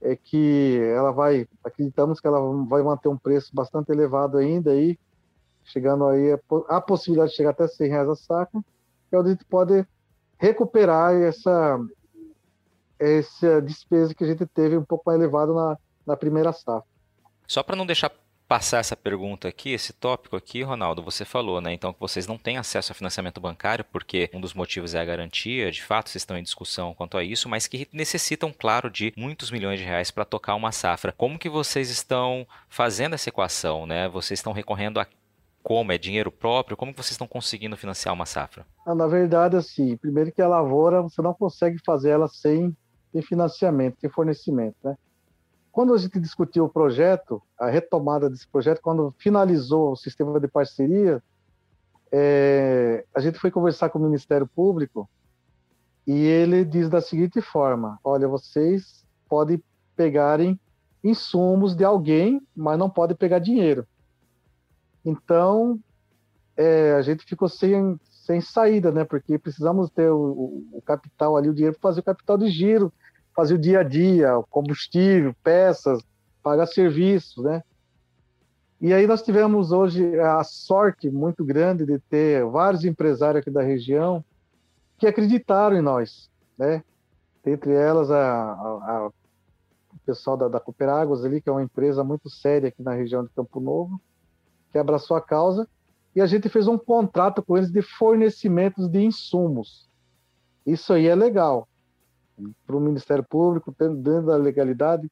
É que ela vai, acreditamos que ela vai manter um preço bastante elevado ainda aí, chegando aí a, a possibilidade de chegar até 100 reais a saca, que a gente pode recuperar essa essa despesa que a gente teve um pouco mais elevada na, na primeira safra. Só para não deixar passar essa pergunta aqui, esse tópico aqui, Ronaldo, você falou, né? Então que vocês não têm acesso a financiamento bancário, porque um dos motivos é a garantia, de fato vocês estão em discussão quanto a isso, mas que necessitam, claro, de muitos milhões de reais para tocar uma safra. Como que vocês estão fazendo essa equação, né? Vocês estão recorrendo a como? É dinheiro próprio? Como vocês estão conseguindo financiar uma safra? Ah, na verdade, assim, primeiro que a lavoura, você não consegue fazer ela sem, sem financiamento, sem fornecimento, né? Quando a gente discutiu o projeto, a retomada desse projeto, quando finalizou o sistema de parceria, é, a gente foi conversar com o Ministério Público e ele diz da seguinte forma: olha, vocês podem pegarem insumos de alguém, mas não podem pegar dinheiro. Então, é, a gente ficou sem, sem saída, né? Porque precisamos ter o, o, capital ali, o dinheiro para fazer o capital de giro fazer o dia a dia, combustível, peças, pagar serviços, né? E aí nós tivemos hoje a sorte muito grande de ter vários empresários aqui da região que acreditaram em nós, né? Entre elas a, a, a o pessoal da, da Cooperáguas ali, que é uma empresa muito séria aqui na região de Campo Novo, que abraçou a causa, e a gente fez um contrato com eles de fornecimentos de insumos. Isso aí é legal para o Ministério Público, dentro da legalidade,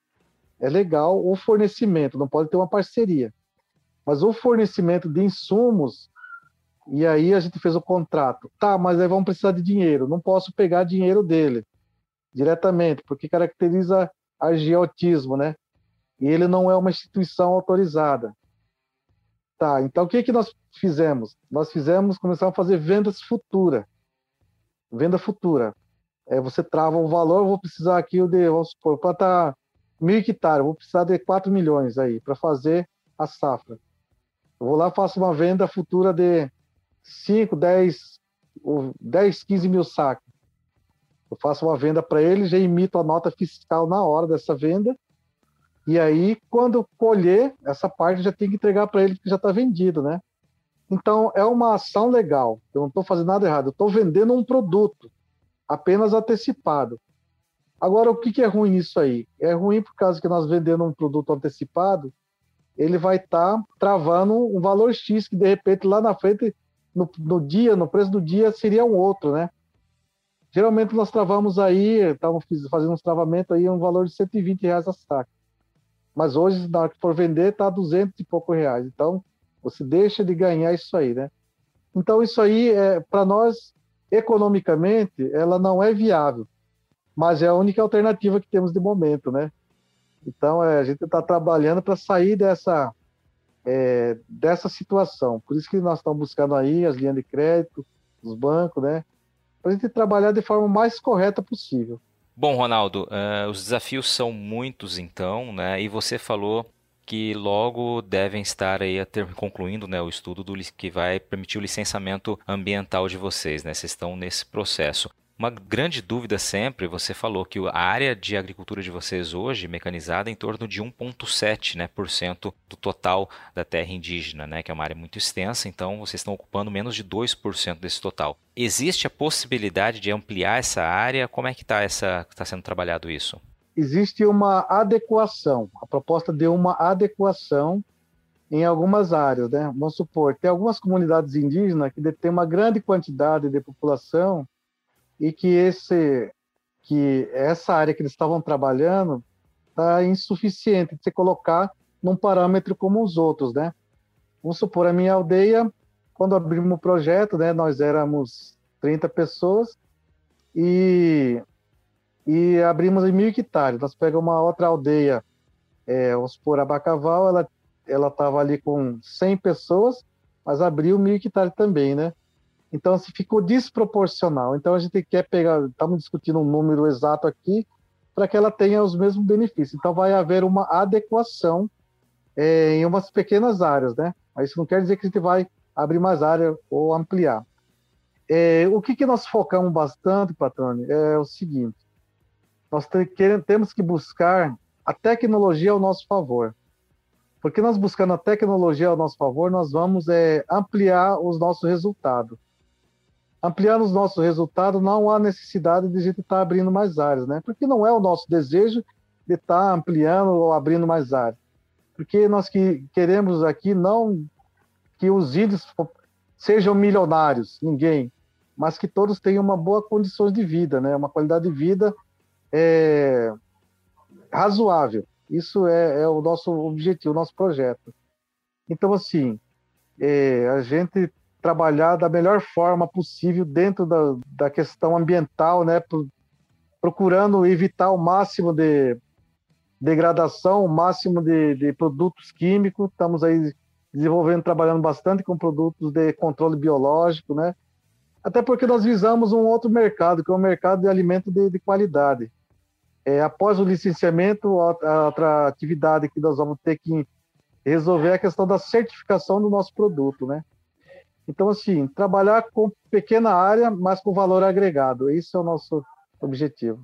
é legal o fornecimento, não pode ter uma parceria. Mas o fornecimento de insumos, e aí a gente fez o contrato. Tá, mas aí vamos precisar de dinheiro. Não posso pegar dinheiro dele diretamente, porque caracteriza agiotismo, né? E ele não é uma instituição autorizada. Tá, então o que, que nós fizemos? Nós fizemos, começamos a fazer vendas futura. Venda futura. É, você trava um valor, vou precisar aqui de, vamos supor, plantar mil hectares, vou precisar de 4 milhões aí para fazer a safra. Eu vou lá faço uma venda futura de 5, 10, 10 15 mil sacos. Eu faço uma venda para ele, já emito a nota fiscal na hora dessa venda e aí, quando colher, essa parte já tem que entregar para ele, porque já está vendido, né? Então, é uma ação legal. Eu não estou fazendo nada errado. Eu estou vendendo um produto, apenas antecipado. Agora, o que, que, é ruim nisso aí? É ruim por causa que nós vendendo um produto antecipado, ele vai estar tá travando um valor X, que de repente lá na frente, no, no, dia, no preço do dia, seria um outro, né? Geralmente nós travamos aí, estamos fazendo uns travamentos aí, um valor de 120 reais a saca. Mas hoje, na hora que for vender, está 200 e pouco reais. Então, você deixa de ganhar isso aí, né? Então, isso aí, é, para nós, economicamente, ela não é viável. Mas é a única alternativa que temos de momento, né? Então, é, a gente está trabalhando para sair dessa, é, dessa situação. Por isso que nós estamos buscando aí as linhas de crédito, os bancos, né? Para a gente trabalhar de forma mais correta possível. Bom, Ronaldo, uh, os desafios são muitos então, né? E você falou que logo devem estar aí a ter, concluindo né, o estudo do, que vai permitir o licenciamento ambiental de vocês, né? Vocês estão nesse processo. Uma grande dúvida sempre, você falou que a área de agricultura de vocês hoje, mecanizada, é em torno de 1,7% né, por cento do total da terra indígena, né, que é uma área muito extensa, então vocês estão ocupando menos de 2% desse total. Existe a possibilidade de ampliar essa área? Como é que está tá sendo trabalhado isso? Existe uma adequação, a proposta de uma adequação em algumas áreas. Né? Vamos supor, tem algumas comunidades indígenas que têm uma grande quantidade de população e que esse que essa área que eles estavam trabalhando está insuficiente de se colocar num parâmetro como os outros, né? Vamos supor, a minha aldeia, quando abrimos o projeto, né, nós éramos 30 pessoas e, e abrimos em mil hectares. Nós pegamos uma outra aldeia, é, vamos supor, Abacaval, ela ela estava ali com 100 pessoas, mas abriu mil hectares também, né? Então, assim, ficou desproporcional. Então, a gente quer pegar, estamos discutindo um número exato aqui, para que ela tenha os mesmos benefícios. Então, vai haver uma adequação é, em umas pequenas áreas, né? Mas isso não quer dizer que a gente vai abrir mais área ou ampliar. É, o que, que nós focamos bastante, Patrone, é o seguinte: nós temos que buscar a tecnologia ao nosso favor. Porque nós buscando a tecnologia ao nosso favor, nós vamos é, ampliar os nossos resultados ampliando os nossos resultados, não há necessidade de a gente estar tá abrindo mais áreas, né? Porque não é o nosso desejo de estar tá ampliando ou abrindo mais áreas. Porque nós que queremos aqui não que os índios sejam milionários, ninguém, mas que todos tenham uma boa condição de vida, né? Uma qualidade de vida é, razoável. Isso é, é o nosso objetivo, o nosso projeto. Então, assim, é, a gente trabalhar da melhor forma possível dentro da, da questão ambiental, né? procurando evitar o máximo de degradação, o máximo de, de produtos químicos. Estamos aí desenvolvendo, trabalhando bastante com produtos de controle biológico, né? Até porque nós visamos um outro mercado, que é o mercado de alimento de, de qualidade. É, após o licenciamento, outra atividade que nós vamos ter que resolver é a questão da certificação do nosso produto, né? Então, assim, trabalhar com pequena área, mas com valor agregado. Esse é o nosso objetivo.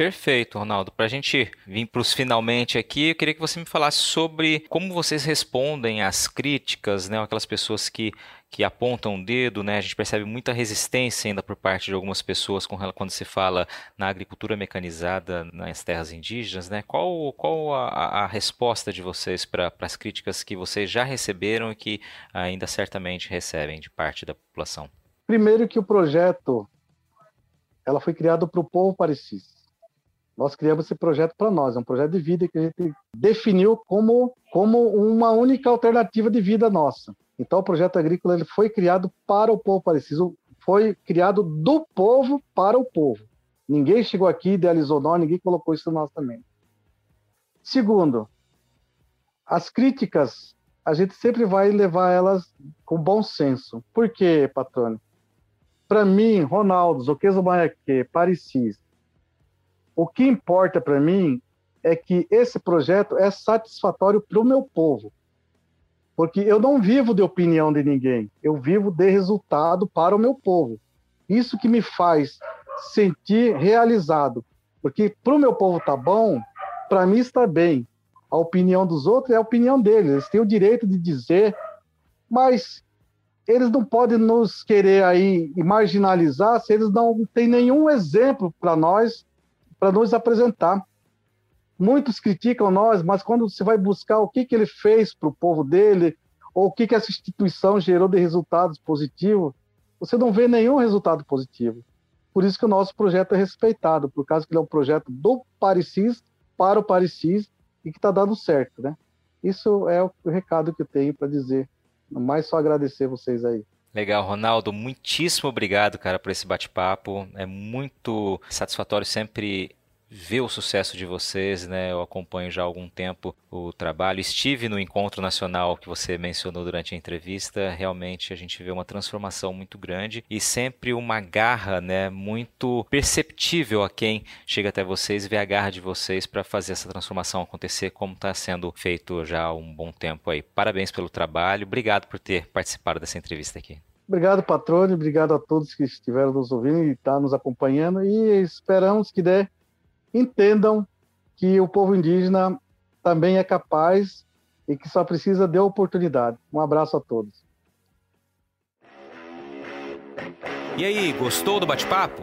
Perfeito, Ronaldo. Para a gente vir para os finalmente aqui, eu queria que você me falasse sobre como vocês respondem às críticas, né? Aquelas pessoas que, que apontam o dedo, né? A gente percebe muita resistência ainda por parte de algumas pessoas quando se fala na agricultura mecanizada nas terras indígenas, né? Qual, qual a, a resposta de vocês para as críticas que vocês já receberam e que ainda certamente recebem de parte da população? Primeiro que o projeto ela foi criado para o povo parecis Nós criamos esse projeto para nós, é um projeto de vida que a gente definiu como, como uma única alternativa de vida nossa. Então, o projeto agrícola ele foi criado para o povo parecido, foi criado do povo para o povo. Ninguém chegou aqui, idealizou nós, ninguém colocou isso no nosso também. Segundo, as críticas, a gente sempre vai levar elas com bom senso. Por quê, Patrone? Para mim, Ronaldo, Zoqueso Maiaque, Parecis, o que importa para mim é que esse projeto é satisfatório para o meu povo. Porque eu não vivo de opinião de ninguém, eu vivo de resultado para o meu povo. Isso que me faz sentir realizado. Porque para o meu povo tá bom, para mim está bem. A opinião dos outros é a opinião deles, eles têm o direito de dizer, mas eles não podem nos querer aí marginalizar se eles não têm nenhum exemplo para nós para nos apresentar. Muitos criticam nós, mas quando você vai buscar o que, que ele fez para o povo dele, ou o que, que essa instituição gerou de resultados positivos, você não vê nenhum resultado positivo. Por isso que o nosso projeto é respeitado, por causa que ele é um projeto do Parecis para o Parecis e que está dando certo, né? Isso é o recado que eu tenho para dizer. Mais só agradecer vocês aí. Legal, Ronaldo, muitíssimo obrigado, cara, por esse bate-papo. É muito satisfatório sempre ver o sucesso de vocês, né? Eu acompanho já há algum tempo o trabalho. Estive no encontro nacional que você mencionou durante a entrevista. Realmente a gente vê uma transformação muito grande e sempre uma garra, né, muito perceptível a quem chega até vocês e vê a garra de vocês para fazer essa transformação acontecer, como está sendo feito já há um bom tempo aí. Parabéns pelo trabalho. Obrigado por ter participado dessa entrevista aqui. Obrigado, patrone. Obrigado a todos que estiveram nos ouvindo e estão tá nos acompanhando. E esperamos que dê entendam que o povo indígena também é capaz e que só precisa de oportunidade. Um abraço a todos. E aí, gostou do bate-papo?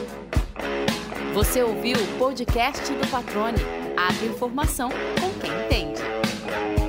Você ouviu o podcast do Patrone. Abre informação com quem entende.